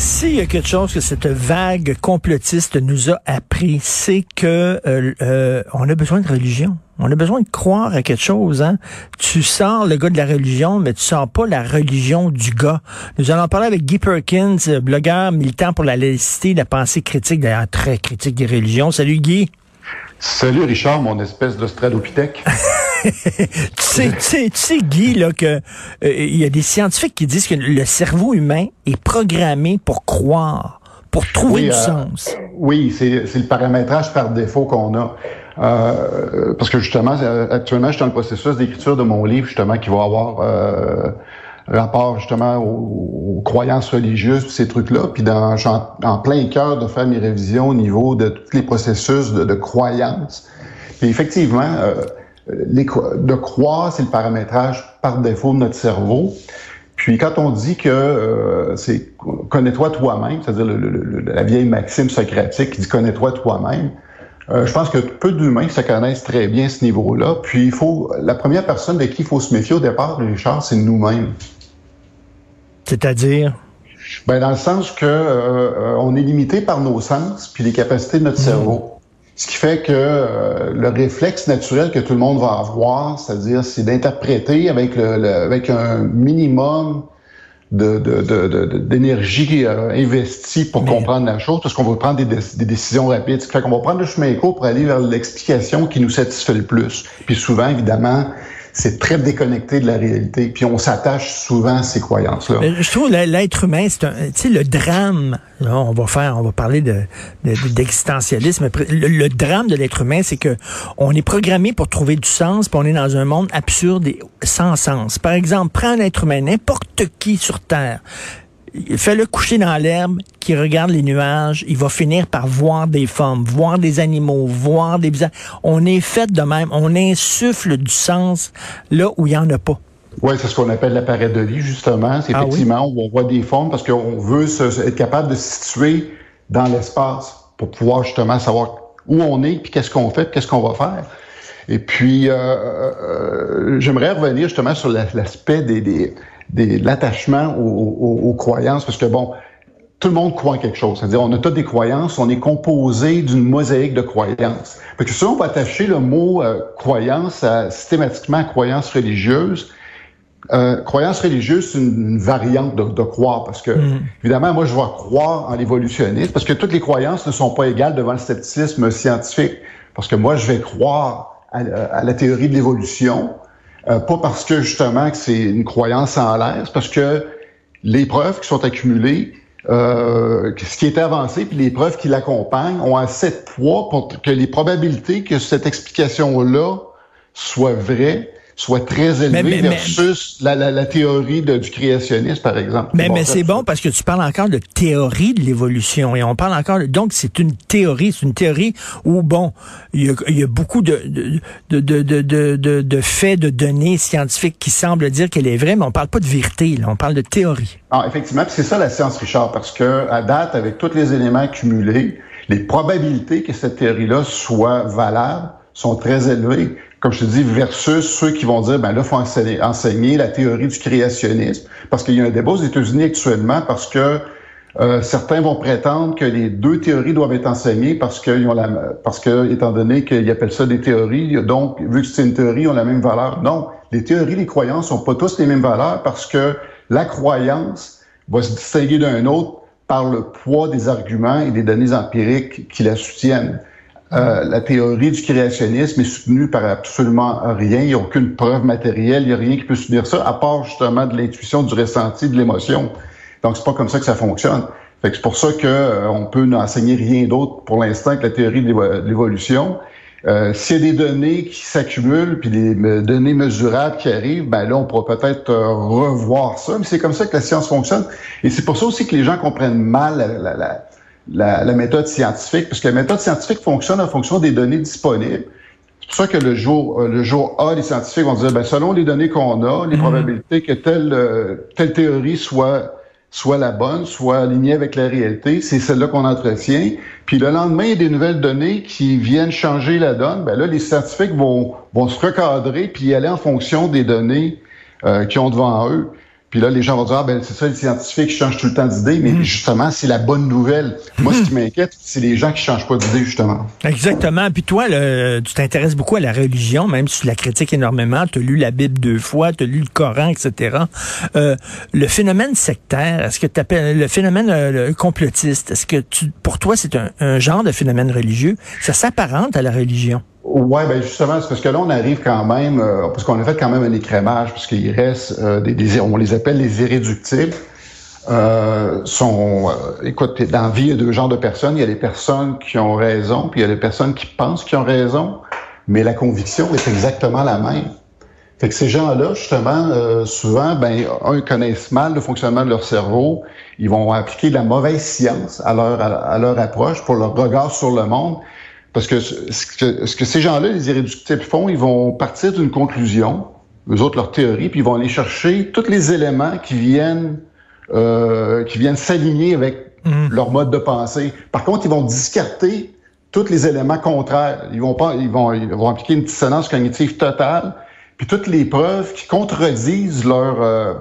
S'il y a quelque chose que cette vague complotiste nous a appris, c'est que euh, euh, on a besoin de religion. On a besoin de croire à quelque chose. Hein? Tu sors le gars de la religion, mais tu sors pas la religion du gars. Nous allons parler avec Guy Perkins, blogueur militant pour la laïcité, la pensée critique, d'ailleurs très critique des religions. Salut Guy. Salut Richard, mon espèce d'Australopithèque. tu, sais, tu, sais, tu sais, Guy, là, que euh, il y a des scientifiques qui disent que le cerveau humain est programmé pour croire, pour trouver du euh, sens. Oui, c'est le paramétrage par défaut qu'on a. Euh, parce que justement, actuellement, je suis dans le processus d'écriture de mon livre, justement, qui va avoir euh, rapport justement aux, croyances religieuses, ces trucs-là. Puis dans, je suis en, plein cœur de faire mes révisions au niveau de tous les processus de, de croyances. Puis effectivement, euh, les, de croire, c'est le paramétrage par défaut de notre cerveau. Puis quand on dit que euh, c'est connais-toi toi-même, c'est-à-dire la vieille maxime socratique qui dit connais-toi toi-même, euh, je pense que peu d'humains se connaissent très bien ce niveau-là. Puis il faut la première personne de qui il faut se méfier au départ, Richard, c'est nous-mêmes. C'est-à-dire? Ben dans le sens que euh, on est limité par nos sens puis les capacités de notre cerveau. Ce qui fait que euh, le réflexe naturel que tout le monde va avoir, c'est-à-dire, c'est d'interpréter avec, le, avec un minimum de, d'énergie de, euh, investie pour comprendre la chose, parce qu'on va prendre des, des, décisions rapides. Ce qui fait qu'on va prendre le chemin court pour aller vers l'explication qui nous satisfait le plus. Puis souvent, évidemment, c'est très déconnecté de la réalité. Puis on s'attache souvent à ces croyances-là. Je trouve l'être humain, c'est un, tu sais, le drame. Là, on va faire, on va parler de, d'existentialisme. Le, le, drame de l'être humain, c'est que on est programmé pour trouver du sens, puis on est dans un monde absurde et sans sens. Par exemple, prends un être humain, n'importe qui sur Terre fais-le coucher dans l'herbe, qui regarde les nuages, il va finir par voir des formes, voir des animaux, voir des visages. On est fait de même, on insuffle du sens là où il n'y en a pas. Oui, c'est ce qu'on appelle la pareidolie, justement. C'est ah effectivement, on voit des formes parce qu'on veut être capable de se situer dans l'espace pour pouvoir justement savoir où on est, puis qu'est-ce qu'on fait, qu'est-ce qu'on va faire. Et puis, euh, euh, euh j'aimerais revenir justement sur l'aspect des, des des, l'attachement aux, aux, croyances, parce que bon, tout le monde croit quelque chose. C'est-à-dire, on a toutes des croyances, on est composé d'une mosaïque de croyances. Fait que si on va attacher le mot euh, croyance à, systématiquement à croyance religieuse, euh, croyance religieuse, c'est une, variante de, de, croire, parce que, mm. évidemment, moi, je vais croire en l'évolutionnisme, parce que toutes les croyances ne sont pas égales devant le scepticisme scientifique. Parce que moi, je vais croire à, à la théorie de l'évolution, euh, pas parce que justement que c'est une croyance en l'air, c'est parce que les preuves qui sont accumulées, euh, ce qui est avancé, puis les preuves qui l'accompagnent ont assez de poids pour que les probabilités que cette explication-là soit vraie soit très élevé versus La, la, la, théorie de, du créationnisme, par exemple. Mais, mais c'est bon parce que tu parles encore de théorie de l'évolution et on parle encore... donc, c'est une théorie, c'est une théorie où, bon, il y a, il y a beaucoup de, de, de, de, de, de faits, de données scientifiques qui semblent dire qu'elle est vraie, mais on parle pas de vérité, là, on parle de théorie. Ah, effectivement, c'est ça la science, Richard, parce que à date, avec tous les éléments accumulés, les probabilités que cette théorie-là soit valable sont très élevées comme je te dis, versus ceux qui vont dire, ben là, faut enseigner, la théorie du créationnisme. Parce qu'il y a un débat aux États-Unis actuellement parce que euh, certains vont prétendre que les deux théories doivent être enseignées parce que, ont la, parce que étant donné qu'ils appellent ça des théories, donc, vu que c'est une théorie, ils ont la même valeur. Non, les théories, les croyances sont pas tous les mêmes valeurs parce que la croyance va se distinguer d'un autre par le poids des arguments et des données empiriques qui la soutiennent. Euh, la théorie du créationnisme est soutenue par absolument rien. Il n'y a aucune preuve matérielle. Il n'y a rien qui peut soutenir ça, à part justement de l'intuition, du ressenti, de l'émotion. Donc, c'est pas comme ça que ça fonctionne. Fait que c'est pour ça qu'on euh, peut n'enseigner rien d'autre pour l'instant que la théorie de l'évolution. Euh, S'il y a des données qui s'accumulent, puis des données mesurables qui arrivent, ben là, on pourra peut-être euh, revoir ça. Mais c'est comme ça que la science fonctionne. Et c'est pour ça aussi que les gens comprennent mal la, la, la, la, méthode scientifique, parce que la méthode scientifique fonctionne en fonction des données disponibles. C'est pour ça que le jour, euh, le jour A, les scientifiques vont dire, ben, selon les données qu'on a, les mhm. probabilités que telle, euh, telle théorie soit soit la bonne, soit alignée avec la réalité. C'est celle-là qu'on entretient. Puis le lendemain, il y a des nouvelles données qui viennent changer la donne. Ben là, les scientifiques vont, vont se recadrer puis aller en fonction des données euh, qu'ils ont devant eux. Puis là, les gens vont dire, ah ben c'est ça, les scientifiques changent tout le temps d'idée, mais hmm. justement, c'est la bonne nouvelle. Moi, ce qui m'inquiète, c'est les gens qui changent pas d'idée, justement. Exactement. Puis toi, tu t'intéresses beaucoup à la religion, même si tu la critiques énormément. Tu as lu la Bible deux fois, tu as lu le Coran, etc. Euh, le phénomène sectaire, est-ce que tu appelles le phénomène euh, complotiste, est-ce que tu, pour toi, c'est un, un genre de phénomène religieux? Ça s'apparente à la religion? Ouais, ben justement, c'est parce que là, on arrive quand même, euh, parce qu'on a fait quand même un écrémage, parce qu'il reste euh, des, on les appelle les irréductibles. Euh, sont, euh, écoute, dans la vie, il y a deux genres de personnes. Il y a les personnes qui ont raison, puis il y a les personnes qui pensent qu'ils ont raison, mais la conviction est exactement la même. Fait que ces gens-là, justement, souvent, ben, un, connaissent mal le fonctionnement de leur cerveau. Ils vont appliquer de la mauvaise science à leur, à leur approche pour leur regard sur le monde. Parce que ce que, ce que ces gens-là, les irréductibles, font, ils vont partir d'une conclusion, eux autres, leur théorie, puis ils vont aller chercher tous les éléments qui viennent, euh, qui viennent s'aligner avec mm. leur mode de pensée. Par contre, ils vont discarter tous les éléments contraires. Ils vont pas, ils vont, ils vont appliquer une dissonance cognitive totale, puis toutes les preuves qui contredisent leur euh,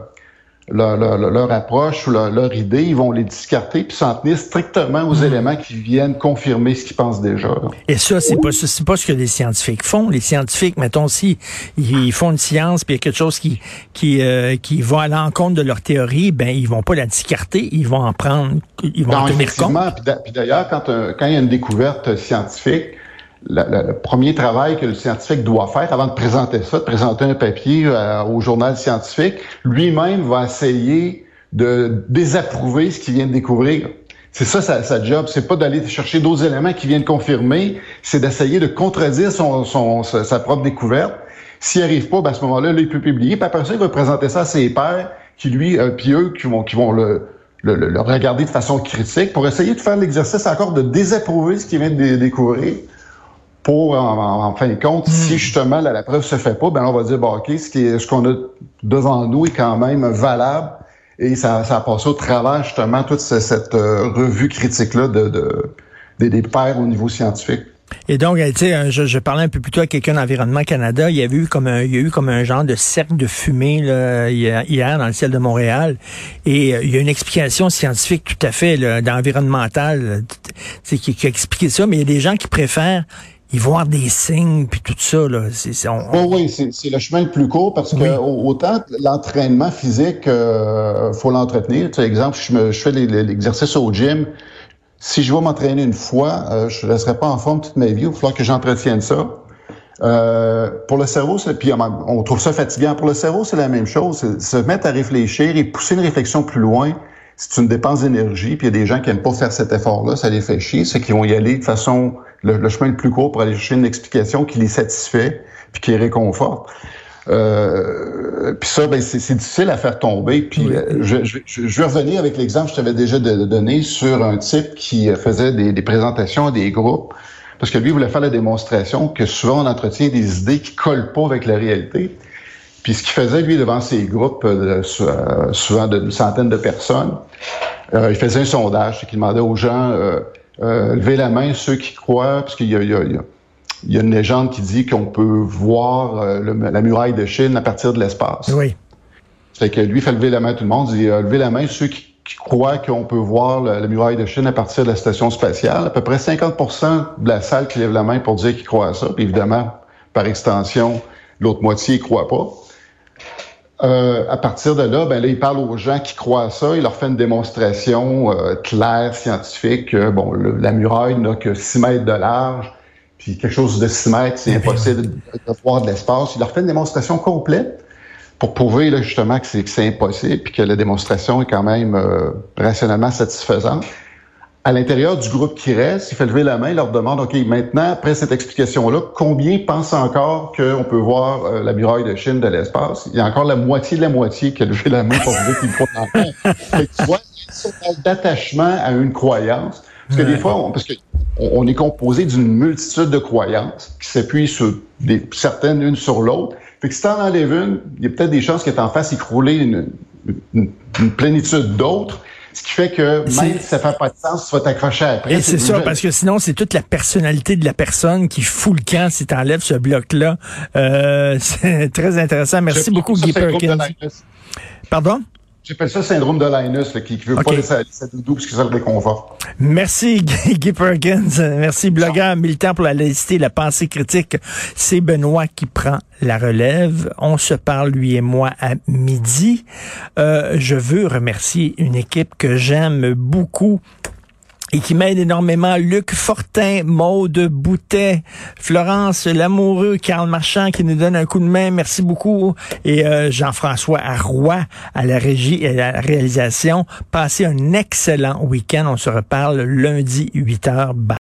leur, leur, leur, approche ou leur, leur, idée, ils vont les discarter puis s'en tenir strictement aux éléments qui viennent confirmer ce qu'ils pensent déjà. Et ça, c'est pas c'est pas ce que les scientifiques font. Les scientifiques, mettons si ils font une science puis il y a quelque chose qui qui euh, qui va à l'encontre de leur théorie, ben ils vont pas la discarter, ils vont en prendre, ils vont en tenir compte. Puis d'ailleurs, quand quand il y a une découverte scientifique, le, premier travail que le scientifique doit faire avant de présenter ça, de présenter un papier euh, au journal scientifique, lui-même va essayer de désapprouver ce qu'il vient de découvrir. C'est ça sa, job, c'est pas d'aller chercher d'autres éléments qui viennent confirmer, c'est d'essayer de contredire son, sa propre découverte. S'il arrive pas, ben à ce moment-là, là, il peut publier. Puis après ça, il va présenter ça à ses pairs, qui lui, euh, puis eux, qui vont, qui vont le, le, regarder de façon critique pour essayer de faire l'exercice encore de désapprouver ce qu'il vient de découvrir pour, en, fin de compte, si hmm. justement la, preuve se fait pas, ben on va dire, bon, OK, ce qu'on ce a devant nous est quand même valable et ça, ça a passé au travers justement toute cette, euh, revue critique-là de, de, des, des pairs au niveau scientifique. Et donc, tu sais, je, je, parlais un peu plus tôt à quelqu'un d'Environnement Canada. Il y, avait eu comme un, il y a eu comme un genre de cercle de fumée là, hier, dans le ciel de Montréal. Et euh, il y a une explication scientifique tout à fait d'environnementale qui, qui a expliqué ça. Mais il y a des gens qui préfèrent y voir des signes puis tout ça là. C'est oui c'est le chemin le plus court parce que autant l'entraînement physique euh, faut l'entretenir. Tu sais, exemple je, me, je fais l'exercice au gym. Si je vais m'entraîner une fois euh, je ne resterai pas en forme toute ma vie. Il va falloir que j'entretienne ça. Euh, pour le cerveau, puis on trouve ça fatigant. Pour le cerveau, c'est la même chose. Se mettre à réfléchir et pousser une réflexion plus loin, c'est une dépense d'énergie, puis il y a des gens qui n'aiment pas faire cet effort-là, ça les fait chier, c'est qu'ils vont y aller de façon le, chemin le plus court pour aller chercher une explication qui les satisfait puis qui les réconforte. Euh, puis ça, ben, c'est difficile à faire tomber. Puis euh, je, je, je, vais revenir avec l'exemple que je t'avais déjà donné sur un type qui faisait des, des, présentations à des groupes, parce que lui voulait faire la démonstration que souvent on entretient des idées qui collent pas avec la réalité. Puis ce qu'il faisait, lui, devant ses groupes, euh, euh, souvent d'une centaine de personnes, euh, il faisait un sondage, c'est qu'il demandait aux gens euh, lever la main ceux qui croient, parce qu'il y a, il y, a, il y a une légende qui dit qu'on peut voir la muraille de Chine à partir de l'espace. Oui. C'est que lui, il fait lever la main à tout le monde, il dit lever la main ceux qui, croient qu'on peut voir la, muraille de Chine à partir de la station spatiale. À peu près 50% de la salle qui lève la main pour dire qu'ils croient à ça. Puis évidemment, par extension, l'autre moitié ne croit pas. Euh, à partir de là, ben là, il parle aux gens qui croient à ça. Il leur fait une démonstration euh, claire, scientifique. bon, la muraille n'a que 6 mètres de large, puis quelque chose de 6 mètres, c'est impossible de, voir de l'espace. Il leur fait une démonstration complète pour prouver là, justement que c'est impossible, puis que la démonstration est quand même euh, rationnellement satisfaisante à l'intérieur du groupe qui reste, il fait lever la main, il leur demande, OK, maintenant, après cette explication-là, combien pensent encore qu'on peut voir euh, la muraille de Chine de l'espace? Il y a encore la moitié de la moitié qui a levé la main pour dire qu'il croit encore. tu vois, d'attachement à une croyance. Parce que des fois, on, parce que on est composé d'une multitude de croyances qui s'appuient sur des, certaines une sur l'autre. Fait que si t'en enlèves une, il y a peut-être des chances que t'en fasses écrouler une, une, plénitude d'autres. Ce qui fait que même si ça fait pas de sens, tu vas t'accrocher après. Et c'est ça, parce que sinon, c'est toute la personnalité de la personne qui fout le camp si tu enlèves ce bloc-là. Euh, c'est très intéressant. Merci beaucoup, Guy Perkins. Pardon? J'appelle ça syndrome de Linus, qui, ne veut pas laisser sa doudou parce que ça le réconfort. Merci, Guy Perkins. Merci, blogueur militant pour la laïcité et la pensée critique. C'est Benoît qui prend la relève. On se parle, lui et moi, à midi. Euh, je veux remercier une équipe que j'aime beaucoup et qui m'aide énormément. Luc Fortin, Maude Boutet, Florence Lamoureux, Karl Marchand qui nous donne un coup de main. Merci beaucoup. Et euh, Jean-François Arroy à la régie et à la réalisation. Passez un excellent week-end. On se reparle lundi 8h.